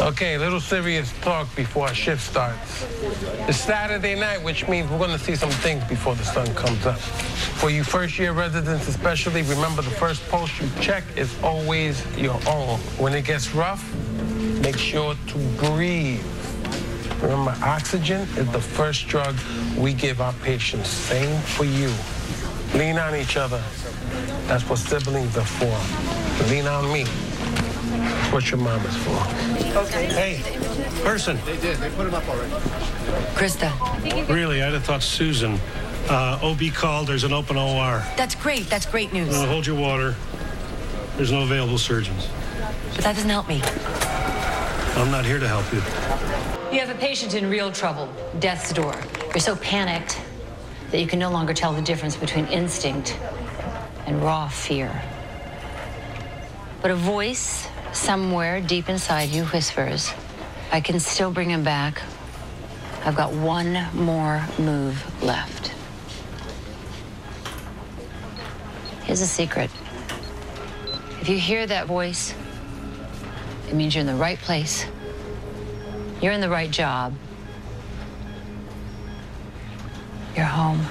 Okay, a little serious talk before our shift starts. It's Saturday night, which means we're going to see some things before the sun comes up. For you first year residents especially, remember the first post you check is always your own. When it gets rough, make sure to breathe. Remember, oxygen is the first drug we give our patients. Same for you. Lean on each other. That's what siblings are for. Lean on me. That's what your mom is for. Okay. Hey, person. They did. They put him up already. Krista. Really, I'd have thought Susan. Uh, OB called. There's an open OR. That's great. That's great news. Uh, hold your water. There's no available surgeons. But that doesn't help me. I'm not here to help you. You have a patient in real trouble, death's door. You're so panicked that you can no longer tell the difference between instinct and raw fear. But a voice somewhere deep inside you whispers, I can still bring him back. I've got one more move left. Here's a secret. If you hear that voice, it means you're in the right place. You're in the right job. You're home.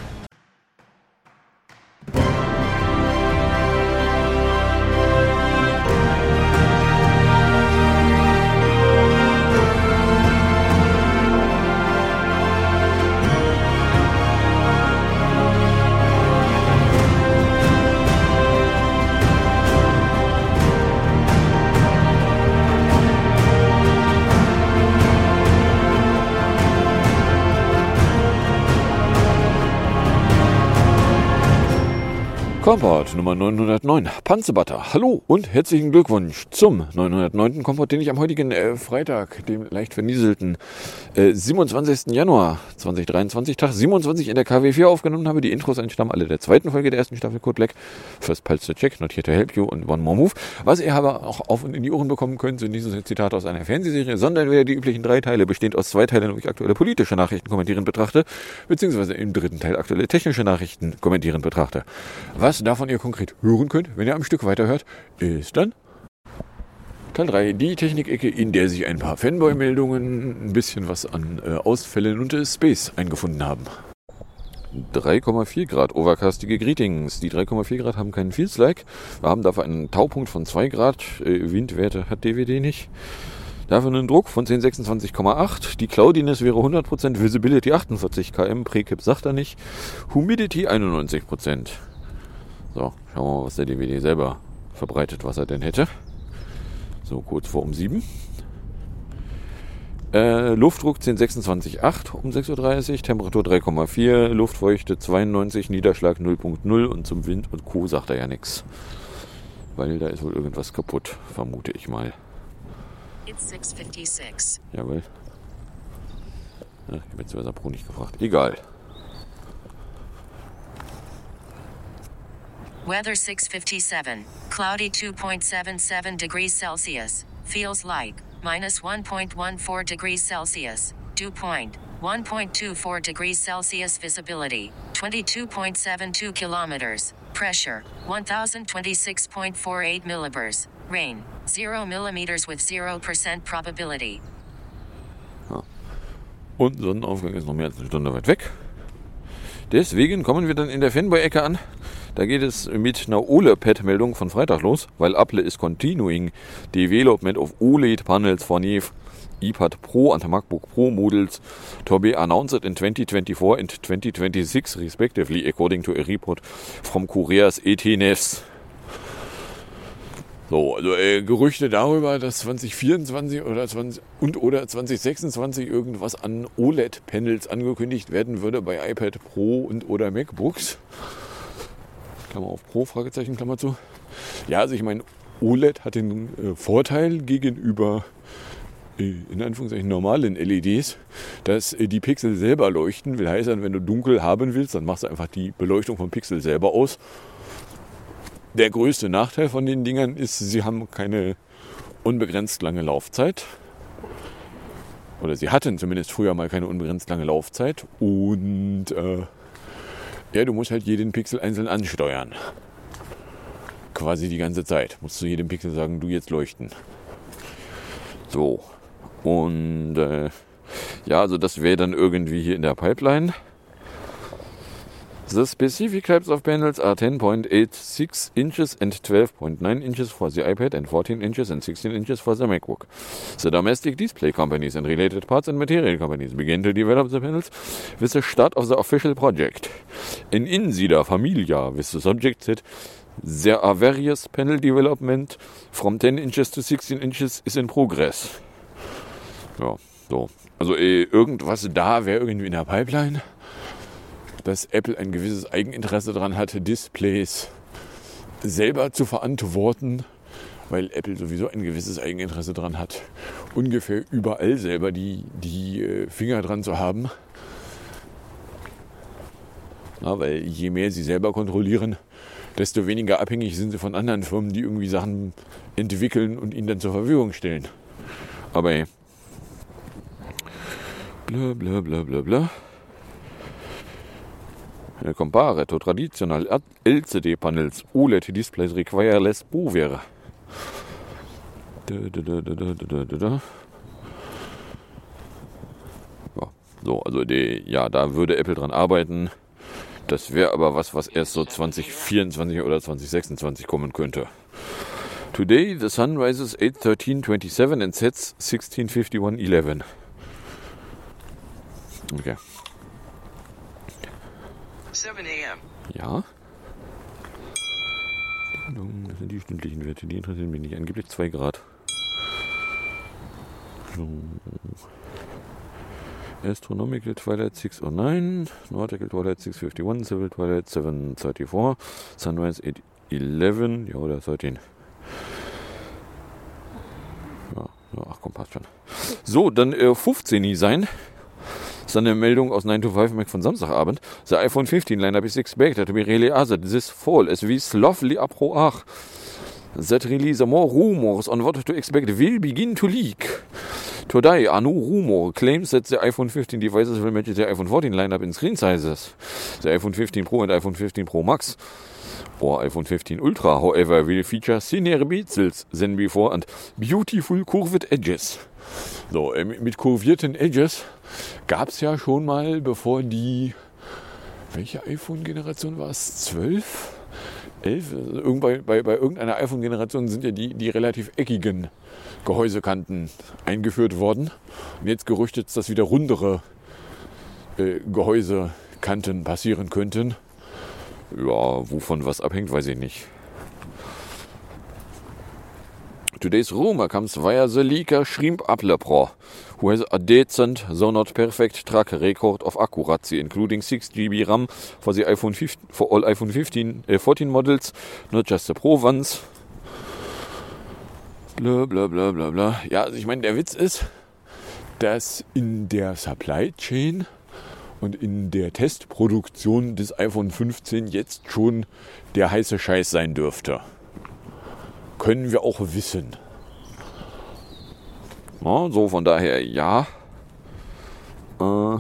Komport Nummer 909, Panzerbutter. Hallo und herzlichen Glückwunsch zum 909. Komport, den ich am heutigen äh, Freitag, dem leicht vernieselten äh, 27. Januar 2023, Tag 27 in der KW4 aufgenommen habe. Die Intros entstammen alle der zweiten Folge der ersten Staffel Code Black. First Pulse to Check, Not Here to Help You und One More Move. Was ihr aber auch auf und in die Ohren bekommen könnt, sind so Zitate aus einer Fernsehserie, sondern wieder die üblichen drei Teile, bestehend aus zwei Teilen, wo ich aktuelle politische Nachrichten kommentieren betrachte, beziehungsweise im dritten Teil aktuelle technische Nachrichten kommentieren betrachte. Was davon ihr konkret hören könnt, wenn ihr am Stück weiterhört, ist dann Teil 3, die Technikecke, in der sich ein paar Fanboy-Meldungen, ein bisschen was an äh, Ausfällen und äh, Space eingefunden haben. 3,4 Grad overcastige Greetings. Die 3,4 Grad haben keinen Feels-Like. Wir haben dafür einen Taupunkt von 2 Grad. Äh, Windwerte hat DWD nicht. Dafür einen Druck von 1026,8. Die Cloudiness wäre 100%, Visibility 48 km, Prekip sagt er nicht. Humidity 91%. So, schauen wir mal, was der DVD selber verbreitet, was er denn hätte. So, kurz vor um 7. Äh, Luftdruck 1026,8 um 6.30 Uhr, Temperatur 3,4, Luftfeuchte 92, Niederschlag 0.0 und zum Wind und Co. sagt er ja nichts. Weil da ist wohl irgendwas kaputt, vermute ich mal. It's 656. Jawohl. Ja, ich habe jetzt über Pro nicht gefragt. Egal. Weather 657. Cloudy 2.77 degrees Celsius. Feels like minus 1.14 degrees Celsius. Dew point 1.24 degrees Celsius. Visibility 22.72 kilometers. Pressure 1026.48 millibars. Rain 0 millimeters with 0% probability. Oh. Und Sonnenaufgang ist noch mehr als eine Stunde weit weg. Deswegen kommen wir dann in der Fanboy-Ecke an. Da geht es mit einer OLED-Meldung von Freitag los, weil Apple is continuing development of OLED panels for new iPad Pro and MacBook Pro models to be announced in 2024 and 2026 respectively, according to a report from Koreas ET-Nevs. So, also äh, Gerüchte darüber, dass 2024 oder 20 und oder 2026 irgendwas an OLED-Panels angekündigt werden würde bei iPad Pro und oder MacBooks. Klammer auf Pro, Fragezeichen, Klammer zu. Ja, also ich meine, OLED hat den äh, Vorteil gegenüber äh, in Anführungszeichen normalen LEDs, dass äh, die Pixel selber leuchten. Will heißen, wenn du dunkel haben willst, dann machst du einfach die Beleuchtung vom Pixel selber aus. Der größte Nachteil von den Dingern ist, sie haben keine unbegrenzt lange Laufzeit. Oder sie hatten zumindest früher mal keine unbegrenzt lange Laufzeit. Und äh, ja, du musst halt jeden Pixel einzeln ansteuern. Quasi die ganze Zeit. Musst du jedem Pixel sagen, du jetzt leuchten. So. Und äh, ja, also das wäre dann irgendwie hier in der Pipeline. The specific types of panels are 10.86 inches and 12.9 inches for the iPad and 14 inches and 16 inches for the MacBook. The domestic display companies and related parts and material companies began to develop the panels with the start of the official project. In Insida Familia with the subject that there are various panel development from 10 inches to 16 inches is in progress. Ja, so. Also eh, irgendwas da wäre irgendwie in der Pipeline dass Apple ein gewisses Eigeninteresse daran hatte, Displays selber zu verantworten, weil Apple sowieso ein gewisses Eigeninteresse daran hat, ungefähr überall selber die, die äh, Finger dran zu haben. Na, weil je mehr sie selber kontrollieren, desto weniger abhängig sind sie von anderen Firmen, die irgendwie Sachen entwickeln und ihnen dann zur Verfügung stellen. Aber. Bla bla bla bla bla. Nel compare to traditional LCD panels OLED displays require less power. So, also die, ja, da würde Apple dran arbeiten. Das wäre aber was, was erst so 2024 oder 2026 kommen könnte. Today the sun rises 8.13.27 and sets 16.51.11. Okay. 7 a.m. Ja. Das sind die stündlichen Werte, die interessieren mich nicht. Angeblich 2 Grad. So. Astronomical Twilight 609, Nautical Twilight 651, Civil Twilight 734, Sunrise 811, ja oder 13. Ja, ja, ach komm, passt schon. So, dann äh, 15 sein. Das ist eine Meldung aus 9 to 5 Mac von Samstagabend. The iPhone 15 lineup is expected to be really other this fall as we slowly approach that release more rumors on what to expect will begin to leak. Today, a new rumor claims that the iPhone 15 devices will match the iPhone 14 lineup in screen sizes. The iPhone 15 Pro and iPhone 15 Pro Max or iPhone 15 Ultra, however, will feature thinner bezels than before and beautiful curved edges. So, äh, mit kurvierten Edges gab es ja schon mal, bevor die, welche iPhone-Generation war es? 12? 11? Also irgendwann, bei, bei irgendeiner iPhone-Generation sind ja die, die relativ eckigen Gehäusekanten eingeführt worden. Und jetzt gerüchtet, dass wieder rundere äh, Gehäusekanten passieren könnten. Ja, wovon was abhängt, weiß ich nicht. Today's rumor comes via the leaker Shrimp Apple Pro, who has a decent, though not perfect, track record of accuracy, including 6 GB RAM for the iPhone 15, for all iPhone 15, uh, 14 models, not just the Pro ones. Bla bla bla bla bla. Ja, also ich meine, der Witz ist, dass in der Supply Chain und in der Testproduktion des iPhone 15 jetzt schon der heiße Scheiß sein dürfte können wir auch wissen. Ja, so von daher ja. Äh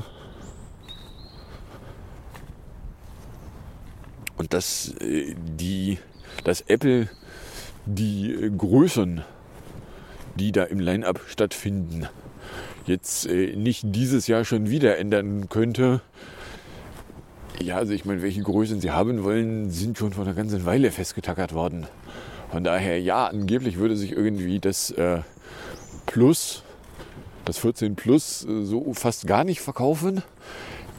und dass äh, die, dass Apple die äh, Größen, die da im Line-up stattfinden, jetzt äh, nicht dieses Jahr schon wieder ändern könnte. Ja, also ich meine, welche Größen sie haben wollen, sind schon vor einer ganzen Weile festgetackert worden. Von daher, ja, angeblich würde sich irgendwie das äh, Plus, das 14 Plus, äh, so fast gar nicht verkaufen.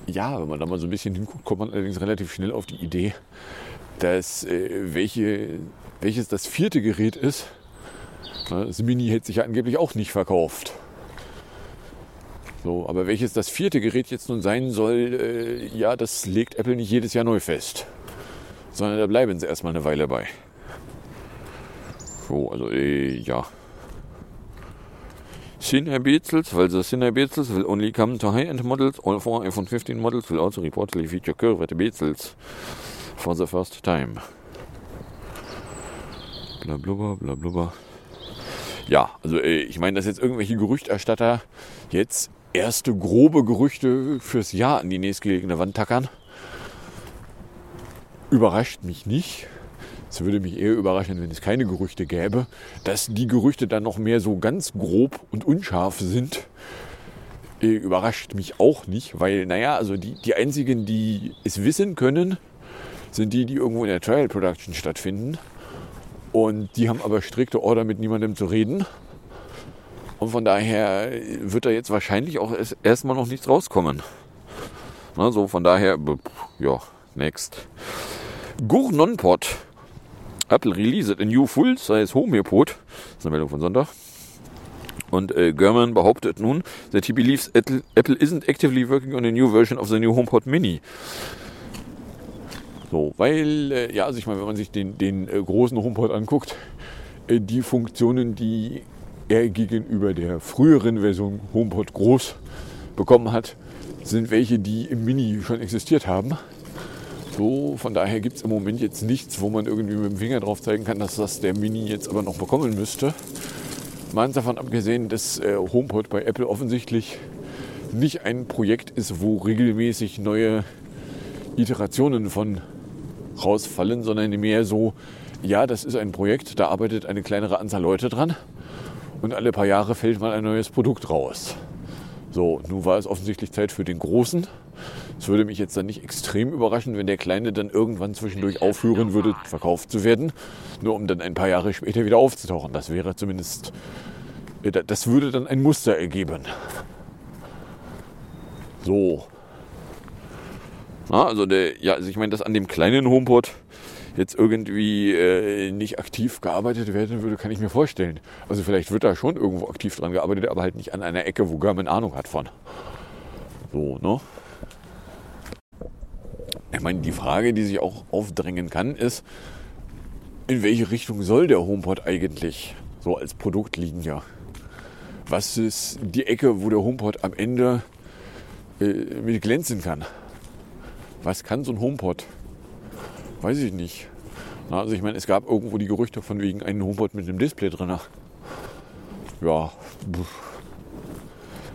Ja, wenn man da mal so ein bisschen hinguckt, kommt man allerdings relativ schnell auf die Idee, dass äh, welche, welches das vierte Gerät ist. Das Mini hätte sich ja angeblich auch nicht verkauft. So, aber welches das vierte Gerät jetzt nun sein soll, äh, ja, das legt Apple nicht jedes Jahr neu fest. Sondern da bleiben sie erstmal eine Weile bei. So, also äh, ja. Senior Bezels, weil the Senior Bezels will only come to high-end models. All four iPhone 15 models will also reportedly feature curved bezels for the first time. Blablabla, blablabla. Ja, also äh, ich meine, dass jetzt irgendwelche Gerüchterstatter jetzt erste grobe Gerüchte fürs Jahr an die nächstgelegene Wand tackern, überrascht mich nicht Es würde mich eher überraschen, wenn es keine Gerüchte gäbe. Dass die Gerüchte dann noch mehr so ganz grob und unscharf sind, äh, überrascht mich auch nicht, weil, naja, also die, die einzigen, die es wissen können, sind die, die irgendwo in der Trial Production stattfinden. Und die haben aber strikte Order, mit niemandem zu reden. Und von daher wird da jetzt wahrscheinlich auch erstmal noch nichts rauskommen. Na, so von daher, ja, next. Gurnonpot. Apple released a new full-size HomePod. Das ist eine Meldung von Sonntag. Und äh, German behauptet nun, that he believes Apple, Apple isn't actively working on a new version of the new HomePod Mini. So, weil, äh, ja, also ich meine, wenn man sich den, den äh, großen HomePod anguckt, äh, die Funktionen, die er gegenüber der früheren Version HomePod Groß bekommen hat, sind welche, die im Mini schon existiert haben. So, von daher gibt es im Moment jetzt nichts, wo man irgendwie mit dem Finger drauf zeigen kann, dass das der Mini jetzt aber noch bekommen müsste. Mal davon abgesehen, dass äh, HomePod bei Apple offensichtlich nicht ein Projekt ist, wo regelmäßig neue Iterationen von rausfallen, sondern mehr so, ja, das ist ein Projekt, da arbeitet eine kleinere Anzahl Leute dran und alle paar Jahre fällt mal ein neues Produkt raus. So, nun war es offensichtlich Zeit für den Großen. Es würde mich jetzt dann nicht extrem überraschen, wenn der Kleine dann irgendwann zwischendurch aufhören würde, verkauft zu werden, nur um dann ein paar Jahre später wieder aufzutauchen. Das wäre zumindest, äh, das würde dann ein Muster ergeben. So, na, also der, ja, also ich meine, dass an dem kleinen HomePod jetzt irgendwie äh, nicht aktiv gearbeitet werden würde, kann ich mir vorstellen. Also vielleicht wird da schon irgendwo aktiv dran gearbeitet, aber halt nicht an einer Ecke, wo Garmin Ahnung hat von. So, ne? Ich meine, die Frage, die sich auch aufdrängen kann, ist, in welche Richtung soll der HomePod eigentlich so als Produktlinie? Was ist die Ecke, wo der HomePod am Ende äh, mit glänzen kann? Was kann so ein HomePod? Weiß ich nicht. Also ich meine, es gab irgendwo die Gerüchte von wegen einem HomePod mit einem Display drin. Ja,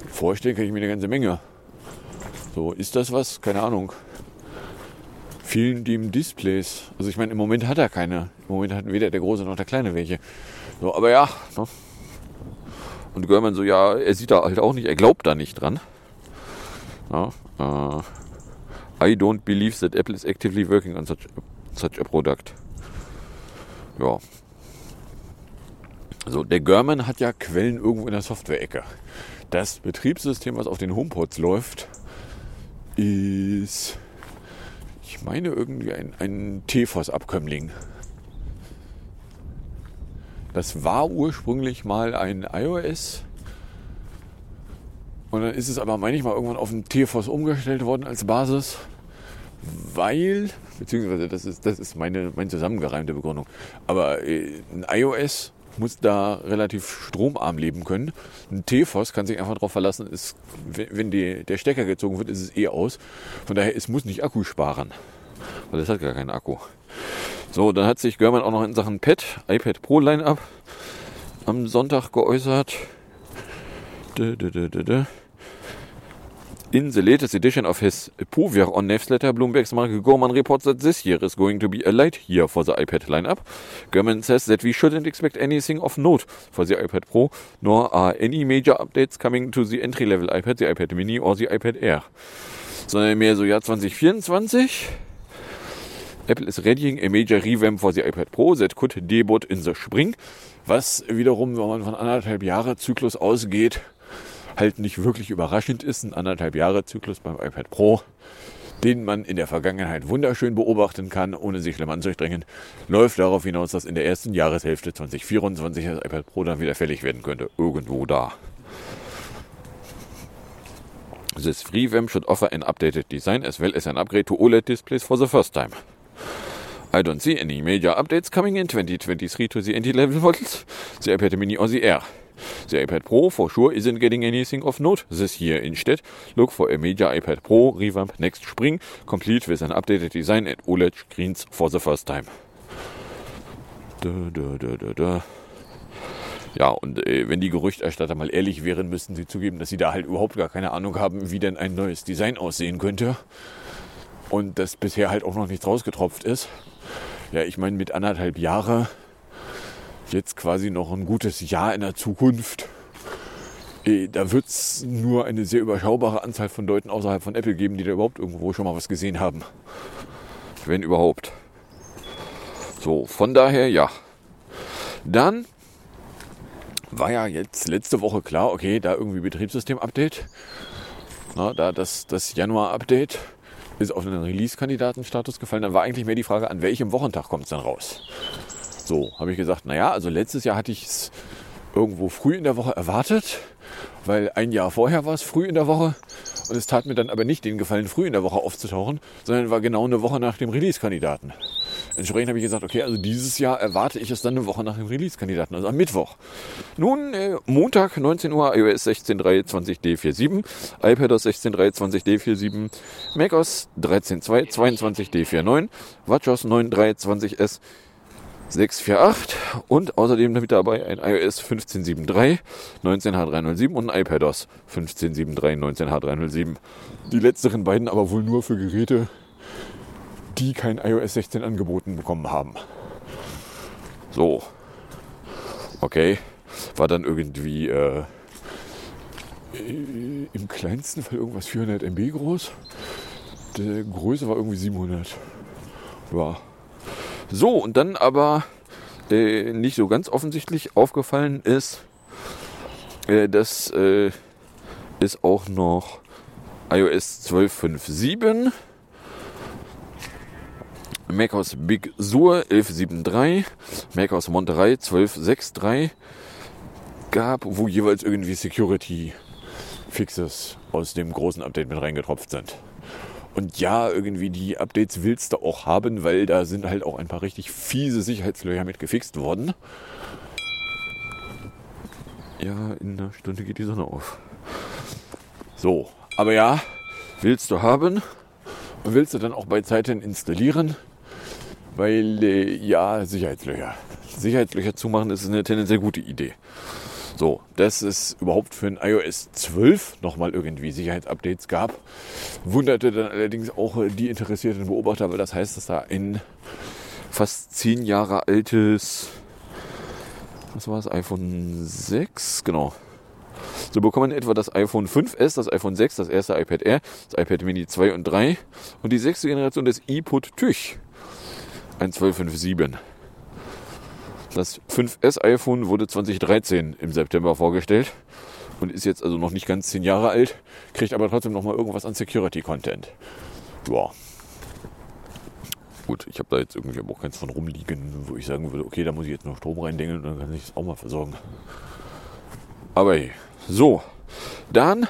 vorstellen kann ich mir eine ganze Menge. So, ist das was? Keine Ahnung. Vielen dem Displays. Also ich meine, im Moment hat er keine. Im Moment hat weder der große noch der kleine welche. So, aber ja. Ne? Und Görman so, ja, er sieht da halt auch nicht, er glaubt da nicht dran. Ja, äh, I don't believe that Apple is actively working on such, such a product. Ja. So, der German hat ja Quellen irgendwo in der Software-Ecke. Das Betriebssystem, was auf den HomePods läuft, ist, ich meine, irgendwie ein, ein TFOS-Abkömmling. Das war ursprünglich mal ein iOS. Und dann ist es aber manchmal irgendwann auf ein TFOS umgestellt worden als Basis weil, beziehungsweise das ist, das ist meine, meine zusammengereimte Begründung, aber äh, ein iOS muss da relativ stromarm leben können. Ein TFOS kann sich einfach darauf verlassen, ist, wenn die, der Stecker gezogen wird, ist es eh aus. Von daher, es muss nicht Akku sparen, weil es hat gar keinen Akku. So, dann hat sich Görman auch noch in Sachen Pad, iPad Pro Line-Up am Sonntag geäußert. Dö, dö, dö, in the latest edition of his Povier on newsletter, Bloomberg's Mark Gurman reports that this year is going to be a light year for the iPad lineup. Gurman says that we shouldn't expect anything of note for the iPad Pro, nor are any major updates coming to the entry-level iPad, the iPad Mini or the iPad Air. Sondern mehr so Jahr 2024. Apple is readying a major revamp for the iPad Pro that could debut in the spring. Was wiederum, wenn man von anderthalb Jahre Zyklus ausgeht, halt nicht wirklich überraschend ist. Ein anderthalb Jahre Zyklus beim iPad Pro, den man in der Vergangenheit wunderschön beobachten kann, ohne sich schlimm anzustrengen, läuft darauf hinaus, dass in der ersten Jahreshälfte 2024 das iPad Pro dann wieder fällig werden könnte. Irgendwo da. This FreeVM should offer an updated design as well as an upgrade to OLED displays for the first time. I don't see any major updates coming in 2023 to the entry-level models, the iPad mini or the Air. The iPad Pro for sure isn't getting anything of note this year. Instead, look for a major iPad Pro revamp next spring, complete with an updated design and OLED screens for the first time. Da, da, da, ja, und äh, wenn die Gerüchterstatter mal ehrlich wären, müssten sie zugeben, dass sie da halt überhaupt gar keine Ahnung haben, wie denn ein neues Design aussehen könnte. Und das bisher halt auch noch nichts rausgetropft ist. Ja, ich meine, mit anderthalb Jahre, jetzt quasi noch ein gutes Jahr in der Zukunft, eh, da wird es nur eine sehr überschaubare Anzahl von Leuten außerhalb von Apple geben, die da überhaupt irgendwo schon mal was gesehen haben. Wenn überhaupt. So, von daher ja. Dann war ja jetzt letzte Woche klar, okay, da irgendwie Betriebssystem-Update. Na, da das, das Januar-Update ist auf einen Release-Kandidatenstatus gefallen. Dann war eigentlich mehr die Frage, an welchem Wochentag kommt es dann raus? So, habe ich gesagt, naja, also letztes Jahr hatte ich es irgendwo früh in der Woche erwartet, weil ein Jahr vorher war es früh in der Woche und es tat mir dann aber nicht den Gefallen, früh in der Woche aufzutauchen, sondern war genau eine Woche nach dem Release-Kandidaten. Entsprechend habe ich gesagt, okay, also dieses Jahr erwarte ich es dann eine Woche nach dem Release-Kandidaten, also am Mittwoch. Nun, äh, Montag, 19 Uhr, iOS 16.3.20D47, iPadOS 16.3.20D47, macOS 13.2, 22D49, WatchOS 9.3.20S 648 und außerdem mit dabei ein iOS 15.7.3, 19H307 und ein iPadOS 15.7.3, 19H307. Die letzteren beiden aber wohl nur für Geräte, die kein iOS 16 angeboten bekommen haben. So. Okay. War dann irgendwie äh, im kleinsten Fall irgendwas 400 MB groß. Die Größe war irgendwie 700. Ja. So, und dann aber äh, nicht so ganz offensichtlich aufgefallen ist, äh, dass äh, es auch noch iOS 12.5.7 macOS Big Sur 11.7.3, macOS Monterey 12.6.3 gab, wo jeweils irgendwie Security Fixes aus dem großen Update mit reingetropft sind. Und ja, irgendwie die Updates willst du auch haben, weil da sind halt auch ein paar richtig fiese Sicherheitslöcher mit gefixt worden. Ja, in einer Stunde geht die Sonne auf. So, aber ja, willst du haben und willst du dann auch bei Zeiten installieren, weil äh, ja, Sicherheitslöcher. Sicherheitslöcher zumachen ist eine tendenziell gute Idee. So, dass es überhaupt für ein iOS 12 nochmal irgendwie Sicherheitsupdates gab, wunderte dann allerdings auch die interessierten Beobachter, weil das heißt, dass da ein fast zehn Jahre altes, was war das, iPhone 6, genau. So bekommen etwa das iPhone 5S, das iPhone 6, das erste iPad Air, das iPad Mini 2 und 3 und die sechste Generation des iPod Tüch, ein 1257. Das 5S iPhone wurde 2013 im September vorgestellt und ist jetzt also noch nicht ganz 10 Jahre alt, kriegt aber trotzdem noch mal irgendwas an Security Content. Ja. Gut, ich habe da jetzt irgendwie auch keins von rumliegen, wo ich sagen würde, okay, da muss ich jetzt noch Strom reindengeln und dann kann ich das auch mal versorgen. Aber hey, so, dann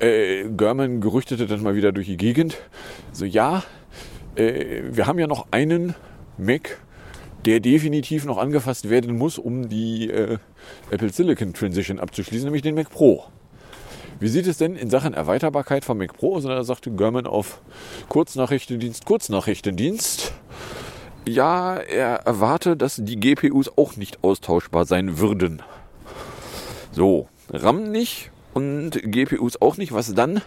äh, German gerüchtete dann mal wieder durch die Gegend. So, ja, äh, wir haben ja noch einen Mac, der definitiv noch angefasst werden muss, um die äh, Apple Silicon Transition abzuschließen, nämlich den Mac Pro. Wie sieht es denn in Sachen Erweiterbarkeit vom Mac Pro aus? Da sagte German auf Kurznachrichtendienst, Kurznachrichtendienst. Ja, er erwarte, dass die GPUs auch nicht austauschbar sein würden. So, RAM nicht und GPUs auch nicht. Was dann,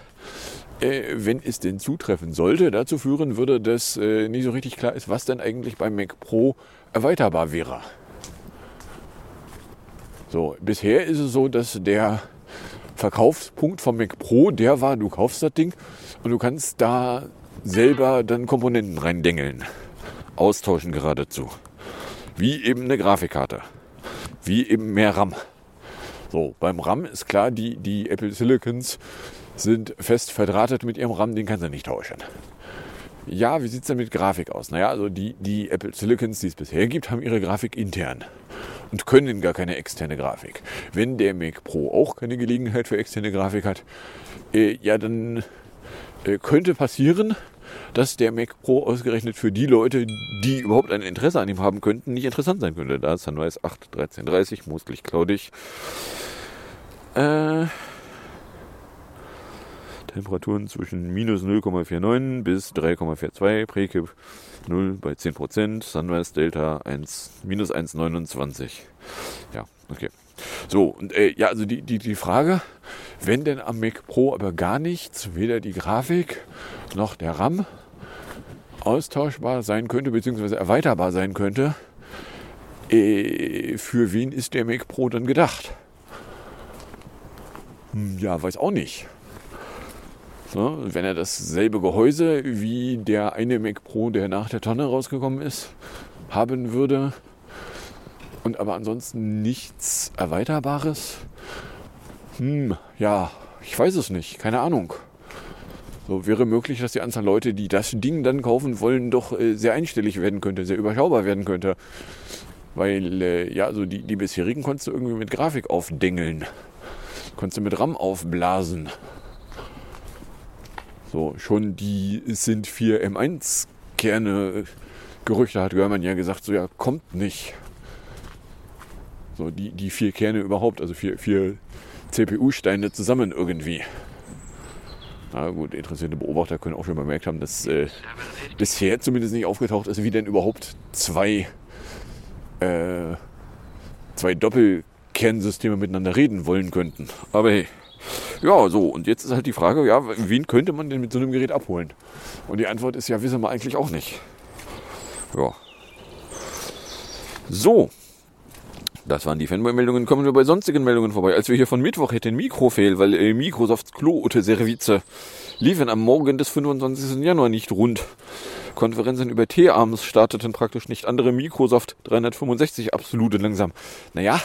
äh, wenn es denn zutreffen sollte, dazu führen würde, dass äh, nicht so richtig klar ist, was denn eigentlich beim Mac Pro erweiterbar wäre. So, bisher ist es so, dass der Verkaufspunkt vom Mac Pro, der war, du kaufst das Ding und du kannst da selber dann Komponenten reindengeln. Austauschen geradezu. Wie eben eine Grafikkarte. Wie eben mehr RAM. So, beim RAM ist klar, die, die Apple Silicons sind fest verdrahtet mit ihrem RAM, den kannst du nicht tauschen. Ja, wie sieht es denn mit Grafik aus? Naja, also die, die Apple Silicons, die es bisher gibt, haben ihre Grafik intern und können gar keine externe Grafik. Wenn der Mac Pro auch keine Gelegenheit für externe Grafik hat, äh, ja, dann äh, könnte passieren, dass der Mac Pro ausgerechnet für die Leute, die überhaupt ein Interesse an ihm haben könnten, nicht interessant sein könnte. Da ist Sunrise 8 1330, mostlich cloudig. Äh, Temperaturen zwischen minus 0,49 bis 3,42, Prekip 0 bei 10%, Sunrise Delta 1, minus 1,29. Ja, okay. So, und äh, ja, also die, die, die Frage, wenn denn am Mac Pro aber gar nichts, weder die Grafik noch der RAM austauschbar sein könnte, beziehungsweise erweiterbar sein könnte, äh, für wen ist der Mac Pro dann gedacht? Hm, ja, weiß auch nicht. So, wenn er dasselbe Gehäuse wie der eine Mac Pro, der nach der Tonne rausgekommen ist, haben würde und aber ansonsten nichts Erweiterbares, hm, ja, ich weiß es nicht, keine Ahnung. So wäre möglich, dass die Anzahl Leute, die das Ding dann kaufen wollen, doch äh, sehr einstellig werden könnte, sehr überschaubar werden könnte. Weil, äh, ja, so die, die bisherigen konntest du irgendwie mit Grafik aufdengeln. Konntest du mit RAM aufblasen. So, schon die sind 4 M1 Kerne Gerüchte hat Görmann ja gesagt, so ja, kommt nicht. So, die, die vier Kerne überhaupt, also vier, vier CPU-Steine zusammen irgendwie. Na gut, interessierte Beobachter können auch schon bemerkt haben, dass äh, bisher zumindest nicht aufgetaucht ist, wie denn überhaupt zwei, äh, zwei Doppelkernsysteme miteinander reden wollen könnten. Aber hey, ja, so, und jetzt ist halt die Frage, ja, wen könnte man denn mit so einem Gerät abholen? Und die Antwort ist ja, wissen wir eigentlich auch nicht. Ja. So, das waren die Fanboy-Meldungen. Kommen wir bei sonstigen Meldungen vorbei. Als wir hier von Mittwoch hätten Mikrofehl, weil äh, Microsofts Klo-Service liefen am Morgen des 25. Januar nicht rund. Konferenzen über T-Arms starteten praktisch nicht. Andere Microsoft 365 absolute langsam. Naja,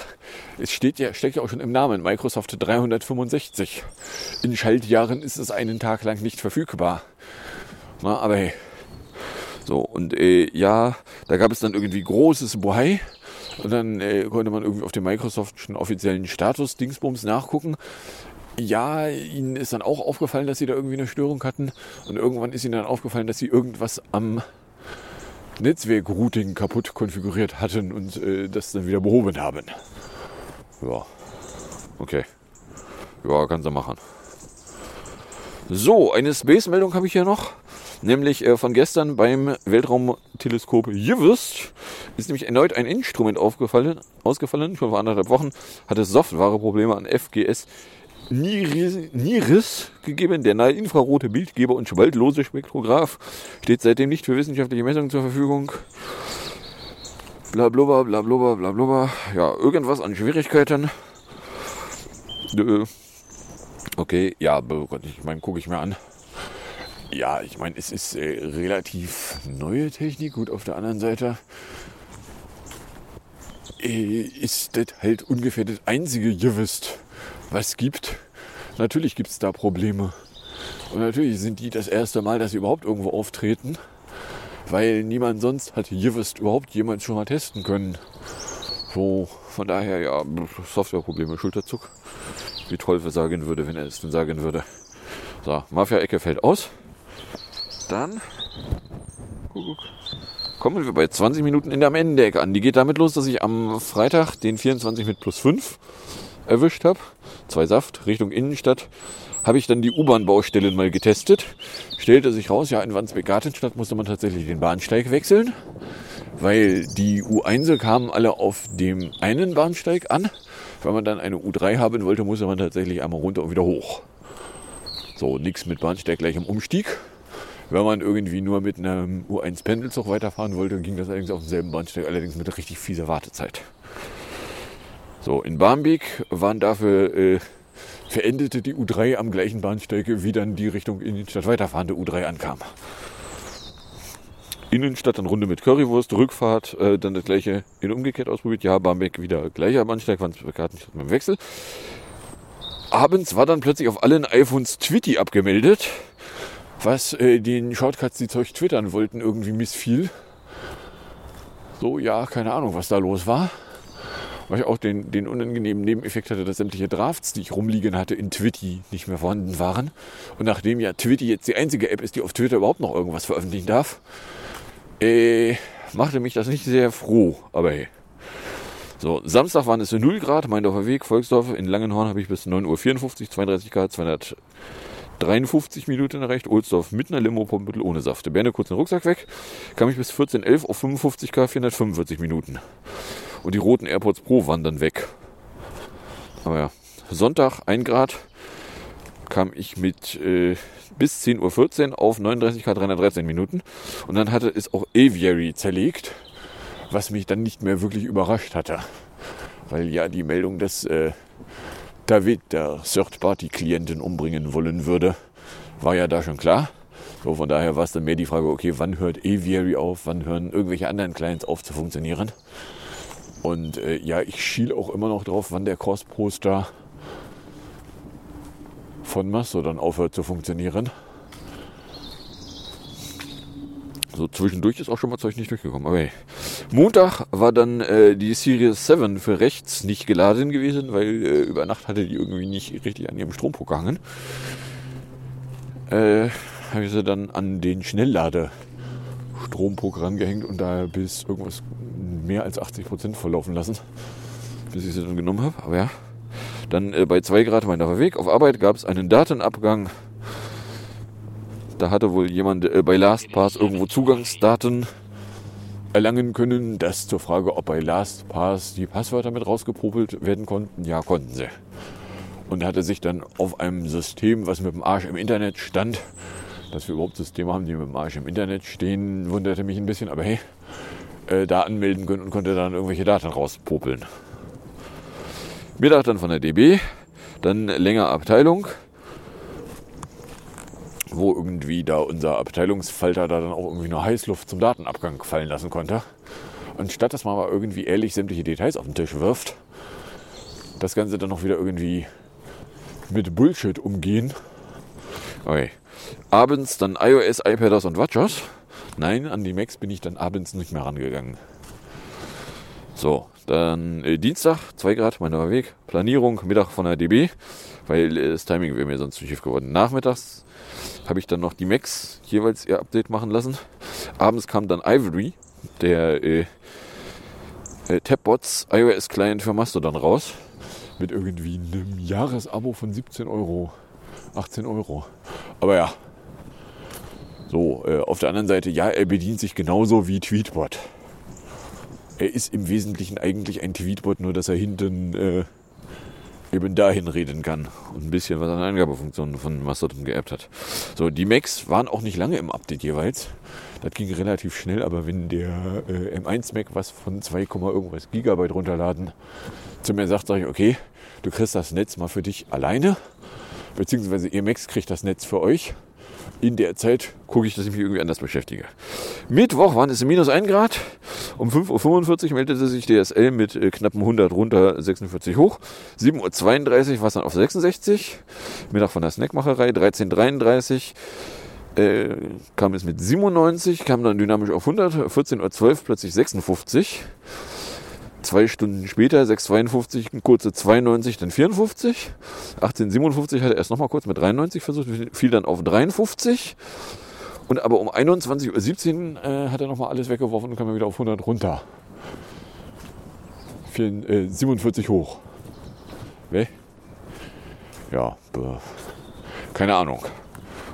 es steht ja, steckt ja auch schon im Namen. Microsoft 365. In Schaltjahren ist es einen Tag lang nicht verfügbar. Na, aber hey. So, und äh, ja, da gab es dann irgendwie großes Bohai. Und dann äh, konnte man irgendwie auf dem Microsoftschen offiziellen Status Dingsbums nachgucken. Ja, ihnen ist dann auch aufgefallen, dass sie da irgendwie eine Störung hatten. Und irgendwann ist ihnen dann aufgefallen, dass sie irgendwas am Netzwerk-Routing kaputt konfiguriert hatten und äh, das dann wieder behoben haben. Ja, okay. Ja, kannst du machen. So, eine Space-Meldung habe ich hier noch nämlich äh, von gestern beim Weltraumteleskop JUICE ist nämlich erneut ein Instrument aufgefallen, ausgefallen. Schon vor anderthalb Wochen hatte Softwareprobleme an FGS Niris, Niris gegeben. Der nahe infrarote Bildgeber und spaltlose Spektrograph steht seitdem nicht für wissenschaftliche Messungen zur Verfügung. Blablubber, blablubber, blablubber. Ja, irgendwas an Schwierigkeiten. Okay, ja, ich meine, gucke ich mir an. Ja, ich meine, es ist äh, relativ neue Technik. Gut, auf der anderen Seite äh, ist das halt ungefähr das einzige Gewist, was gibt. Natürlich gibt es da Probleme. Und natürlich sind die das erste Mal, dass sie überhaupt irgendwo auftreten, weil niemand sonst hat Gewist überhaupt jemand schon mal testen können. So, von daher, ja, Softwareprobleme, Schulterzuck. Wie Teufel sagen würde, wenn er es denn sagen würde. So, Mafia-Ecke fällt aus. Dann kommen wir bei 20 Minuten in der Ende an. Die geht damit los, dass ich am Freitag den 24 mit plus 5 erwischt habe. Zwei Saft Richtung Innenstadt. Habe ich dann die U-Bahn-Baustellen mal getestet. Stellte sich raus, ja, in Wandsbek-Gartenstadt musste man tatsächlich den Bahnsteig wechseln, weil die U1 kamen alle auf dem einen Bahnsteig an. Wenn man dann eine U3 haben wollte, musste man tatsächlich einmal runter und wieder hoch. So, nichts mit Bahnsteig gleich im Umstieg. Wenn man irgendwie nur mit einem U1 Pendelzug weiterfahren wollte, ging das allerdings auf demselben Bahnsteig, allerdings mit richtig fieser Wartezeit. So, in Barmbek waren dafür äh, verendete die U3 am gleichen Bahnsteig, wie dann die Richtung Innenstadt weiterfahrende U3 ankam. Innenstadt dann Runde mit Currywurst, Rückfahrt, äh, dann das gleiche in umgekehrt ausprobiert. Ja, Barmbek wieder gleicher Bahnsteig, Wandsbek-Gartenstadt mit dem Wechsel. Abends war dann plötzlich auf allen iPhones Twitty abgemeldet was äh, den Shortcuts, die Zeug twittern wollten, irgendwie missfiel. So, ja, keine Ahnung, was da los war. Weil ich auch den, den unangenehmen Nebeneffekt hatte, dass sämtliche Drafts, die ich rumliegen hatte, in Twitty nicht mehr vorhanden waren. Und nachdem ja Twitty jetzt die einzige App ist, die auf Twitter überhaupt noch irgendwas veröffentlichen darf, äh, machte mich das nicht sehr froh. Aber hey. So, Samstag waren es 0 Grad, Meindorfer Weg, Volksdorf. In Langenhorn habe ich bis 9.54 Uhr 32 Grad, 200 53 Minuten erreicht. Ohlsdorf mit einer Limo ohne Saft. Berne kurz den Rucksack weg. Kam ich bis 14.11 auf 55 K 445 Minuten. Und die roten AirPods Pro waren dann weg. Aber ja, Sonntag 1 Grad. kam ich mit äh, bis 10.14 Uhr auf 39 K 313 Minuten. Und dann hatte es auch Aviary zerlegt, was mich dann nicht mehr wirklich überrascht hatte. Weil ja die Meldung, dass äh, David der Third-Party-Klienten umbringen wollen würde, war ja da schon klar. So, von daher war es dann mehr die Frage, okay, wann hört Aviary auf, wann hören irgendwelche anderen Clients auf zu funktionieren. Und äh, ja, ich schiel auch immer noch drauf, wann der Cross-Poster von Mastodon aufhört zu funktionieren. So zwischendurch ist auch schon mal Zeug nicht durchgekommen. Okay. Montag war dann äh, die Series 7 für rechts nicht geladen gewesen, weil äh, über Nacht hatte die irgendwie nicht richtig an ihrem Strompool gehangen. Äh, habe ich sie dann an den Schnelllade Strompool rangehängt und da bis irgendwas mehr als 80% verlaufen lassen, bis ich sie dann genommen habe. Aber ja, dann äh, bei 2 Grad meiner Weg auf Arbeit gab es einen Datenabgang. Da hatte wohl jemand äh, bei LastPass irgendwo Zugangsdaten erlangen können. Das zur Frage, ob bei LastPass die Passwörter mit rausgepopelt werden konnten. Ja, konnten sie. Und hatte sich dann auf einem System, was mit dem Arsch im Internet stand, dass wir überhaupt Systeme haben, die mit dem Arsch im Internet stehen, wunderte mich ein bisschen. Aber hey, äh, da anmelden können und konnte dann irgendwelche Daten rauspopeln. Mittag dann von der DB, dann länger Abteilung, wo irgendwie da unser Abteilungsfalter da dann auch irgendwie nur Heißluft zum Datenabgang fallen lassen konnte. Anstatt dass man aber irgendwie ehrlich sämtliche Details auf den Tisch wirft, das Ganze dann noch wieder irgendwie mit Bullshit umgehen. Okay. Abends dann iOS, iPadOS und WatchOS. Nein, an die Macs bin ich dann abends nicht mehr rangegangen. So, dann äh, Dienstag, 2 Grad, mein neuer Weg. Planierung, Mittag von der DB, weil äh, das Timing wäre mir sonst zu schief geworden. Nachmittags habe ich dann noch die Macs jeweils ihr Update machen lassen. Abends kam dann Ivory, der äh, äh, Tabbots iOS Client für Mastodon raus. Mit irgendwie einem Jahresabo von 17 Euro. 18 Euro. Aber ja. So, äh, auf der anderen Seite, ja, er bedient sich genauso wie Tweetbot. Er ist im Wesentlichen eigentlich ein Tweetbot, nur dass er hinten äh, eben dahin reden kann und ein bisschen was an Eingabefunktionen von Mastodon geerbt hat. So, die Macs waren auch nicht lange im Update jeweils. Das ging relativ schnell, aber wenn der äh, M1 Mac was von 2, irgendwas Gigabyte runterladen zu mir sagt, sage ich, okay, du kriegst das Netz mal für dich alleine, beziehungsweise Macs kriegt das Netz für euch. In der Zeit gucke ich, dass ich mich irgendwie anders beschäftige. Mittwoch waren es minus 1 Grad. Um 5.45 Uhr meldete sich DSL mit äh, knappen 100 runter, 46 hoch. 7.32 Uhr war es dann auf 66. Mittag von der Snackmacherei, 13.33 äh, kam es mit 97, kam dann dynamisch auf 100, 14.12 Uhr plötzlich 56. Zwei Stunden später, 6,52, eine kurze 92, dann 54. 18,57 hat er erst nochmal kurz mit 93 versucht, fiel dann auf 53. Und aber um 21.17 Uhr äh, hat er nochmal alles weggeworfen und kam wieder auf 100 runter. 4, äh, 47 hoch. Weh? Ja, keine Ahnung.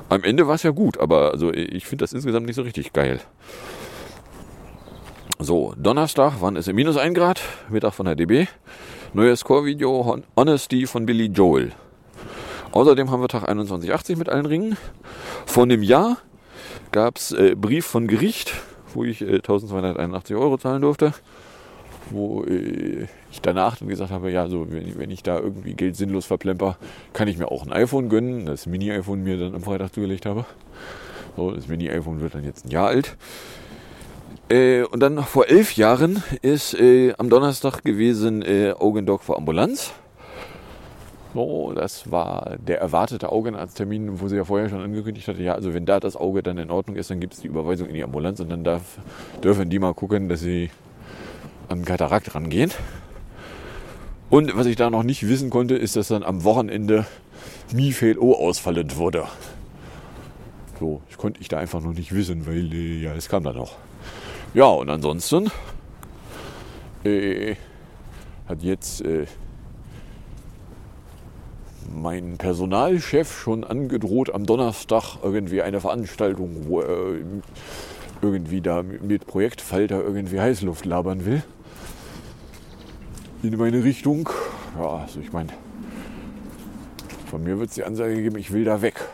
Am Ende war es ja gut, aber also ich finde das insgesamt nicht so richtig geil. So, Donnerstag waren es minus 1 Grad, Mittag von der DB. Neues Core-Video Honesty von Billy Joel. Außerdem haben wir Tag 2180 mit allen Ringen. Vor einem Jahr gab es äh, Brief von Gericht, wo ich äh, 1281 Euro zahlen durfte. Wo äh, ich danach dann gesagt habe, ja, so wenn, wenn ich da irgendwie Geld sinnlos verplemper, kann ich mir auch ein iPhone gönnen. Das Mini-iPhone mir dann am Freitag zugelegt habe. So, das Mini-iPhone wird dann jetzt ein Jahr alt. Äh, und dann vor elf Jahren ist äh, am Donnerstag gewesen äh, Augendog für Ambulanz. So, das war der erwartete Augenarzttermin, wo sie ja vorher schon angekündigt hatte, ja, also wenn da das Auge dann in Ordnung ist, dann gibt es die Überweisung in die Ambulanz und dann darf, dürfen die mal gucken, dass sie an Katarakt rangehen. Und was ich da noch nicht wissen konnte, ist, dass dann am Wochenende Mifail O ausfallend wurde. So, das konnte ich da einfach noch nicht wissen, weil äh, ja, es kam dann noch. Ja, und ansonsten äh, hat jetzt äh, mein Personalchef schon angedroht, am Donnerstag irgendwie eine Veranstaltung, wo er irgendwie da mit Projektfalter irgendwie Heißluft labern will. In meine Richtung. Ja, also ich meine, Von mir wird es die Ansage geben, ich will da weg.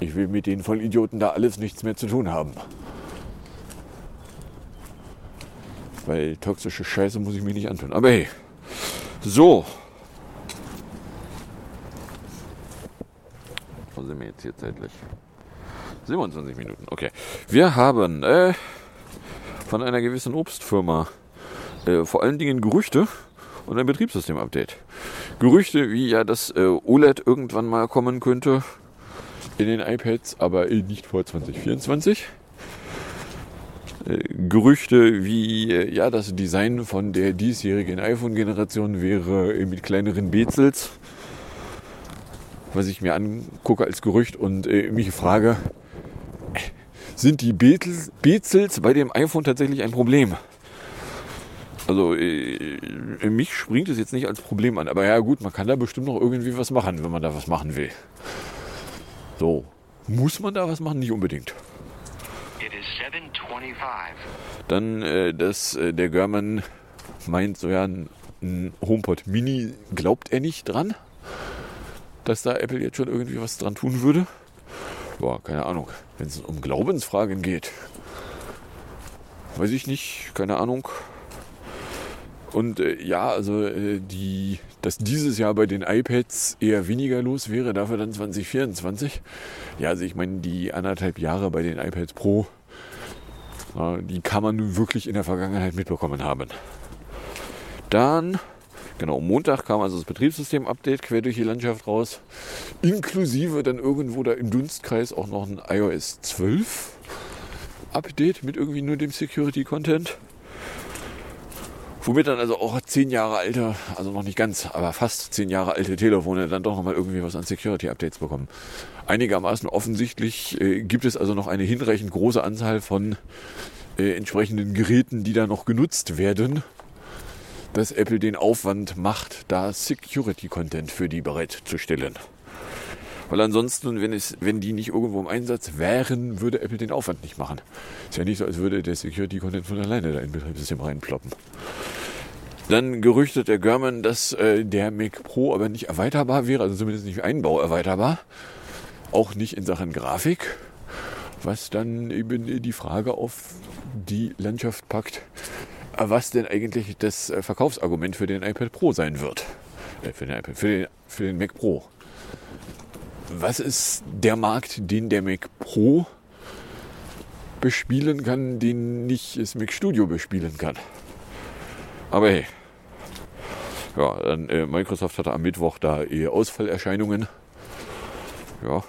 Ich will mit den Vollidioten da alles nichts mehr zu tun haben. Weil toxische Scheiße muss ich mir nicht antun. Aber hey, so. Wo sind wir jetzt hier zeitlich? 27 Minuten, okay. Wir haben äh, von einer gewissen Obstfirma äh, vor allen Dingen Gerüchte und ein Betriebssystem-Update. Gerüchte, wie ja das äh, OLED irgendwann mal kommen könnte in den iPads, aber nicht vor 2024. Äh, Gerüchte wie äh, ja das Design von der diesjährigen iPhone-Generation wäre äh, mit kleineren Bezels, was ich mir angucke als Gerücht und äh, mich frage, sind die Bezels, bei dem iPhone tatsächlich ein Problem? Also äh, mich springt es jetzt nicht als Problem an, aber ja gut, man kann da bestimmt noch irgendwie was machen, wenn man da was machen will. So, muss man da was machen? Nicht unbedingt. It is 725. Dann, äh, dass äh, der German meint, so ja, ein, ein HomePod Mini glaubt er nicht dran, dass da Apple jetzt schon irgendwie was dran tun würde. Boah, keine Ahnung. Wenn es um Glaubensfragen geht, weiß ich nicht, keine Ahnung. Und äh, ja, also äh, die, dass dieses Jahr bei den iPads eher weniger los wäre, dafür dann 2024. Ja, also ich meine, die anderthalb Jahre bei den iPads Pro, die kann man nun wirklich in der Vergangenheit mitbekommen haben. Dann, genau, Montag kam also das Betriebssystem-Update quer durch die Landschaft raus, inklusive dann irgendwo da im Dunstkreis auch noch ein iOS 12 Update mit irgendwie nur dem Security-Content. Womit dann also auch zehn Jahre alte, also noch nicht ganz, aber fast zehn Jahre alte Telefone dann doch nochmal irgendwie was an Security-Updates bekommen. Einigermaßen offensichtlich äh, gibt es also noch eine hinreichend große Anzahl von äh, entsprechenden Geräten, die da noch genutzt werden, dass Apple den Aufwand macht, da Security-Content für die bereitzustellen. Weil ansonsten, wenn, es, wenn die nicht irgendwo im Einsatz wären, würde Apple den Aufwand nicht machen. Ist ja nicht so, als würde der Security-Content von alleine da in Betriebssystem reinploppen. Dann gerüchtet der German, dass äh, der Mac Pro aber nicht erweiterbar wäre, also zumindest nicht Einbau erweiterbar. Auch nicht in Sachen Grafik. Was dann eben die Frage auf die Landschaft packt, was denn eigentlich das äh, Verkaufsargument für den iPad Pro sein wird. Äh, für, den iPad, für, den, für den Mac Pro. Was ist der Markt, den der Mac Pro bespielen kann, den nicht das Mac Studio bespielen kann? Aber hey. Ja, dann, äh, Microsoft hatte am Mittwoch da eh Ausfallerscheinungen. Ja.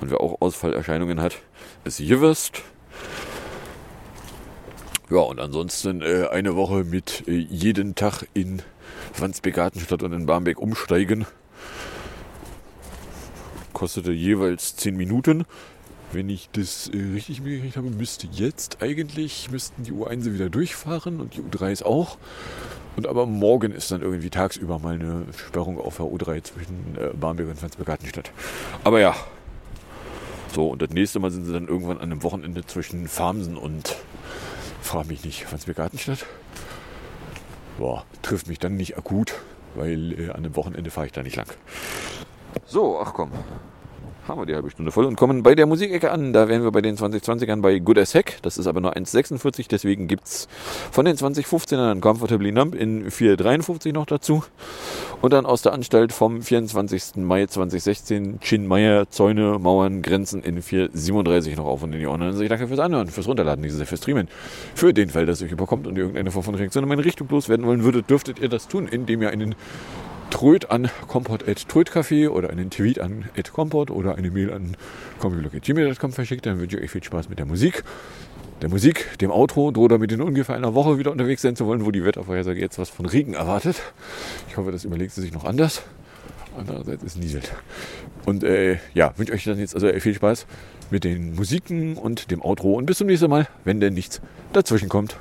Und wer auch Ausfallerscheinungen hat, ist Jivest. Ja, und ansonsten äh, eine Woche mit äh, jeden Tag in Wandsbek-Gartenstadt und in Barmbek umsteigen. Kostete jeweils 10 Minuten. Wenn ich das äh, richtig mitgekriegt habe, müsste jetzt eigentlich, müssten die U1 wieder durchfahren und die U3 auch. Und aber morgen ist dann irgendwie tagsüber mal eine Sperrung auf der U3 zwischen äh, Barmbek und Wandsbek-Gartenstadt. Aber ja, so, und das nächste Mal sind sie dann irgendwann an einem Wochenende zwischen Farmsen und, frag mich nicht, Wandsbek-Gartenstadt. Boah, trifft mich dann nicht akut, weil äh, an einem Wochenende fahre ich da nicht lang. So, ach komm. Haben wir die halbe Stunde voll und kommen bei der Musikecke an. Da wären wir bei den 2020ern bei Good as Heck. Das ist aber nur 1,46. Deswegen gibt es von den 2015ern ein Comfortably Numb in 4,53 noch dazu. Und dann aus der Anstalt vom 24. Mai 2016 Chin Meyer, Zäune, Mauern, Grenzen in 4,37 noch auf und in die Ohren. Also ich danke fürs Anhören, fürs Runterladen, dieses fürs Streamen. Für den Fall, dass euch überkommt und ihr irgendeine Form von Reaktion in meine Richtung loswerden wollen würdet, dürftet ihr das tun, indem ihr einen Tröd an komport.trödcafé oder einen Tweet an komport oder eine Mail an computerblog.gmail.com verschickt. Dann wünsche ich euch viel Spaß mit der Musik. Der Musik, dem Outro, droht damit in ungefähr einer Woche wieder unterwegs sein zu wollen, wo die Wettervorhersage jetzt was von Regen erwartet. Ich hoffe, das überlegt sie sich noch anders. Andererseits ist nieselt. Und äh, ja, wünsche euch dann jetzt also viel Spaß mit den Musiken und dem Outro und bis zum nächsten Mal, wenn denn nichts dazwischen kommt.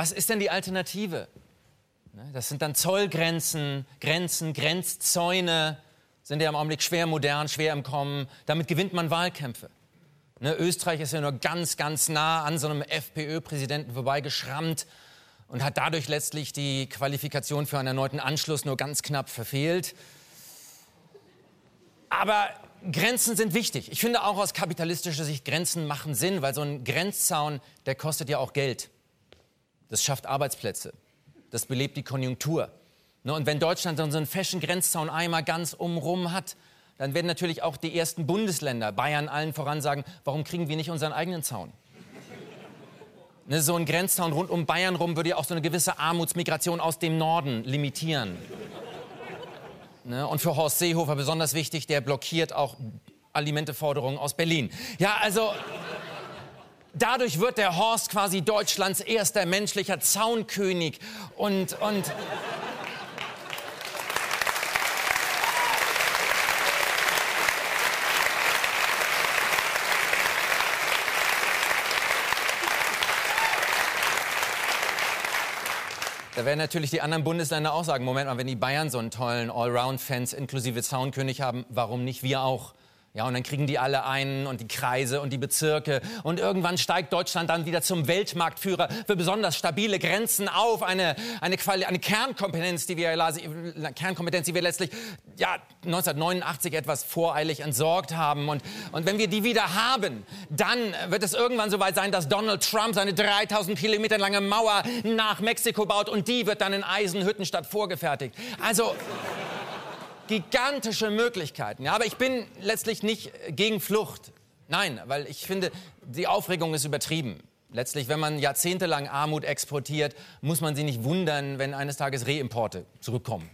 Was ist denn die Alternative? Ne, Das sind dann Zollgrenzen, Grenzen, Grenzzäune, sind ja im Augenblick schwer modern, schwer im Kommen. Damit gewinnt man Wahlkämpfe. Ne, Österreich ist ja nur ganz, ganz nah an so einem FPÖ-Präsidenten vorbeigeschrammt und hat dadurch letztlich die Qualifikation für einen erneuten Anschluss nur ganz knapp verfehlt. Aber Grenzen sind wichtig. Ich finde auch aus kapitalistischer Sicht, Grenzen machen Sinn, weil so ein Grenzzaun, der kostet ja auch Geld. Das schafft Arbeitsplätze. Das belebt die Konjunktur. Ne, und wenn Deutschland dann so einen feschen Grenzzaun einmal ganz umrum hat, dann werden natürlich auch die ersten Bundesländer, Bayern allen voran, sagen, warum kriegen wir nicht unseren eigenen Zaun? Ne, so ein Grenzzaun rund um Bayern rum würde ja auch so eine gewisse Armutsmigration aus dem Norden limitieren. Ne, und für Horst Seehofer besonders wichtig, der blockiert auch Alimenteforderungen aus Berlin. Ja, also dadurch wird der Horst quasi Deutschlands erster menschlicher Zaunkönig und und Da werden natürlich die anderen Bundesländer auch sagen, Moment mal, wenn die Bayern so einen tollen Allround-Fans inklusive Zaunkönig haben, warum nicht wir auch? Ja, und dann kriegen die alle einen und die Kreise und die Bezirke. Und irgendwann steigt Deutschland dann wieder zum Weltmarktführer für besonders stabile Grenzen auf. Eine, eine, Quali eine Kernkompetenz, die wir, Kernkompetenz, die wir letztlich ja, 1989 etwas voreilig entsorgt haben. Und, und wenn wir die wieder haben, dann wird es irgendwann soweit sein, dass Donald Trump seine 3000 Kilometer lange Mauer nach Mexiko baut und die wird dann in Eisenhüttenstadt vorgefertigt. Also gigantische Möglichkeiten. Ja, aber ich bin letztlich nicht gegen Flucht. Nein, weil ich finde, die Aufregung ist übertrieben. Letztlich, wenn man jahrzehntelang Armut exportiert, muss man sich nicht wundern, wenn eines Tages Reimporte zurückkommen.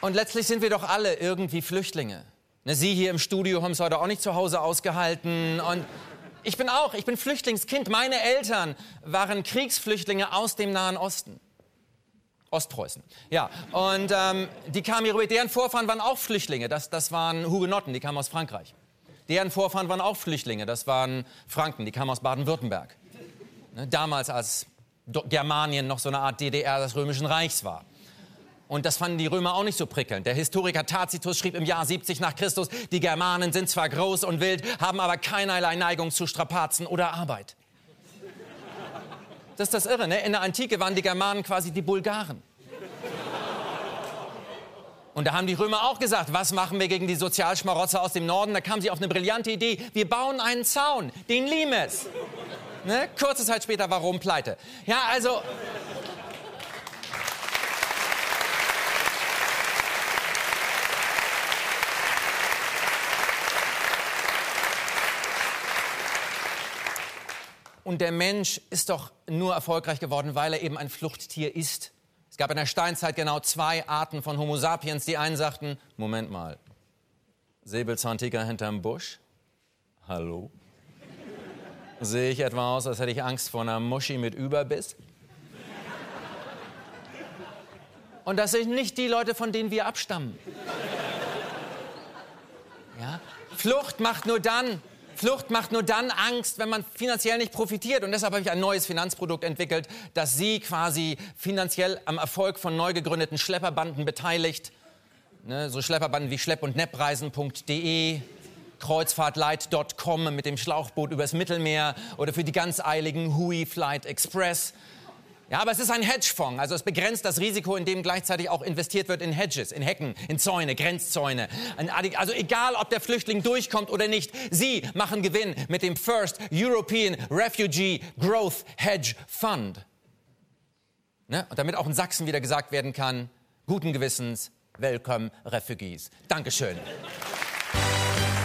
Und letztlich sind wir doch alle irgendwie Flüchtlinge. Ne, Sie hier im Studio haben es heute auch nicht zu Hause ausgehalten. Und ich bin auch, ich bin Flüchtlingskind. Meine Eltern waren Kriegsflüchtlinge aus dem Nahen Osten. Ostpreußen. Ja, und ähm, die kamen hier. Deren Vorfahren waren auch Flüchtlinge. Das, das waren Hugenotten, die kamen aus Frankreich. Deren Vorfahren waren auch Flüchtlinge. Das waren Franken, die kamen aus Baden-Württemberg. Ne, damals, als Germanien noch so eine Art DDR des Römischen Reichs war. Und das fanden die Römer auch nicht so prickelnd. Der Historiker Tacitus schrieb im Jahr 70 nach Christus, die Germanen sind zwar groß und wild, haben aber keinerlei Neigung zu Strapazen oder Arbeit. Das ist das Irre, ne? In der Antike waren die Germanen quasi die Bulgaren. Und da haben die Römer auch gesagt, was machen wir gegen die Sozialschmarotzer aus dem Norden? Da kamen sie auf eine brillante Idee. Wir bauen einen Zaun, den Limes. Ne? Kurze Zeit später war Rom pleite. Ja, also... Und der Mensch ist doch nur erfolgreich geworden, weil er eben ein Fluchttier ist. Es gab in der Steinzeit genau zwei Arten von Homo sapiens. Die einen sagten, Moment mal, Säbelzahntiger hinterm Busch? Hallo? Sehe ich etwa aus, als hätte ich Angst vor einer Muschi mit Überbiss? Und das sind nicht die Leute, von denen wir abstammen. Ja? Flucht macht nur dann, Flucht macht nur dann Angst, wenn man finanziell nicht profitiert. Und deshalb habe ich ein neues Finanzprodukt entwickelt, das Sie quasi finanziell am Erfolg von neu gegründeten Schlepperbanden beteiligt. Ne, so Schlepperbanden wie schlepp- und neppreisen.de, kreuzfahrtlight.com mit dem Schlauchboot übers Mittelmeer oder für die ganz eiligen Hui Flight Express. Ja, aber es ist ein Hedgefonds, also es begrenzt das Risiko, indem gleichzeitig auch investiert wird in Hedges, in Hecken, in Zäune, Grenzzäune. Also egal, ob der Flüchtling durchkommt oder nicht, Sie machen Gewinn mit dem First European Refugee Growth Hedge Fund. Ne? Und damit auch in Sachsen wieder gesagt werden kann, guten Gewissens, welcome Refugees. Dankeschön.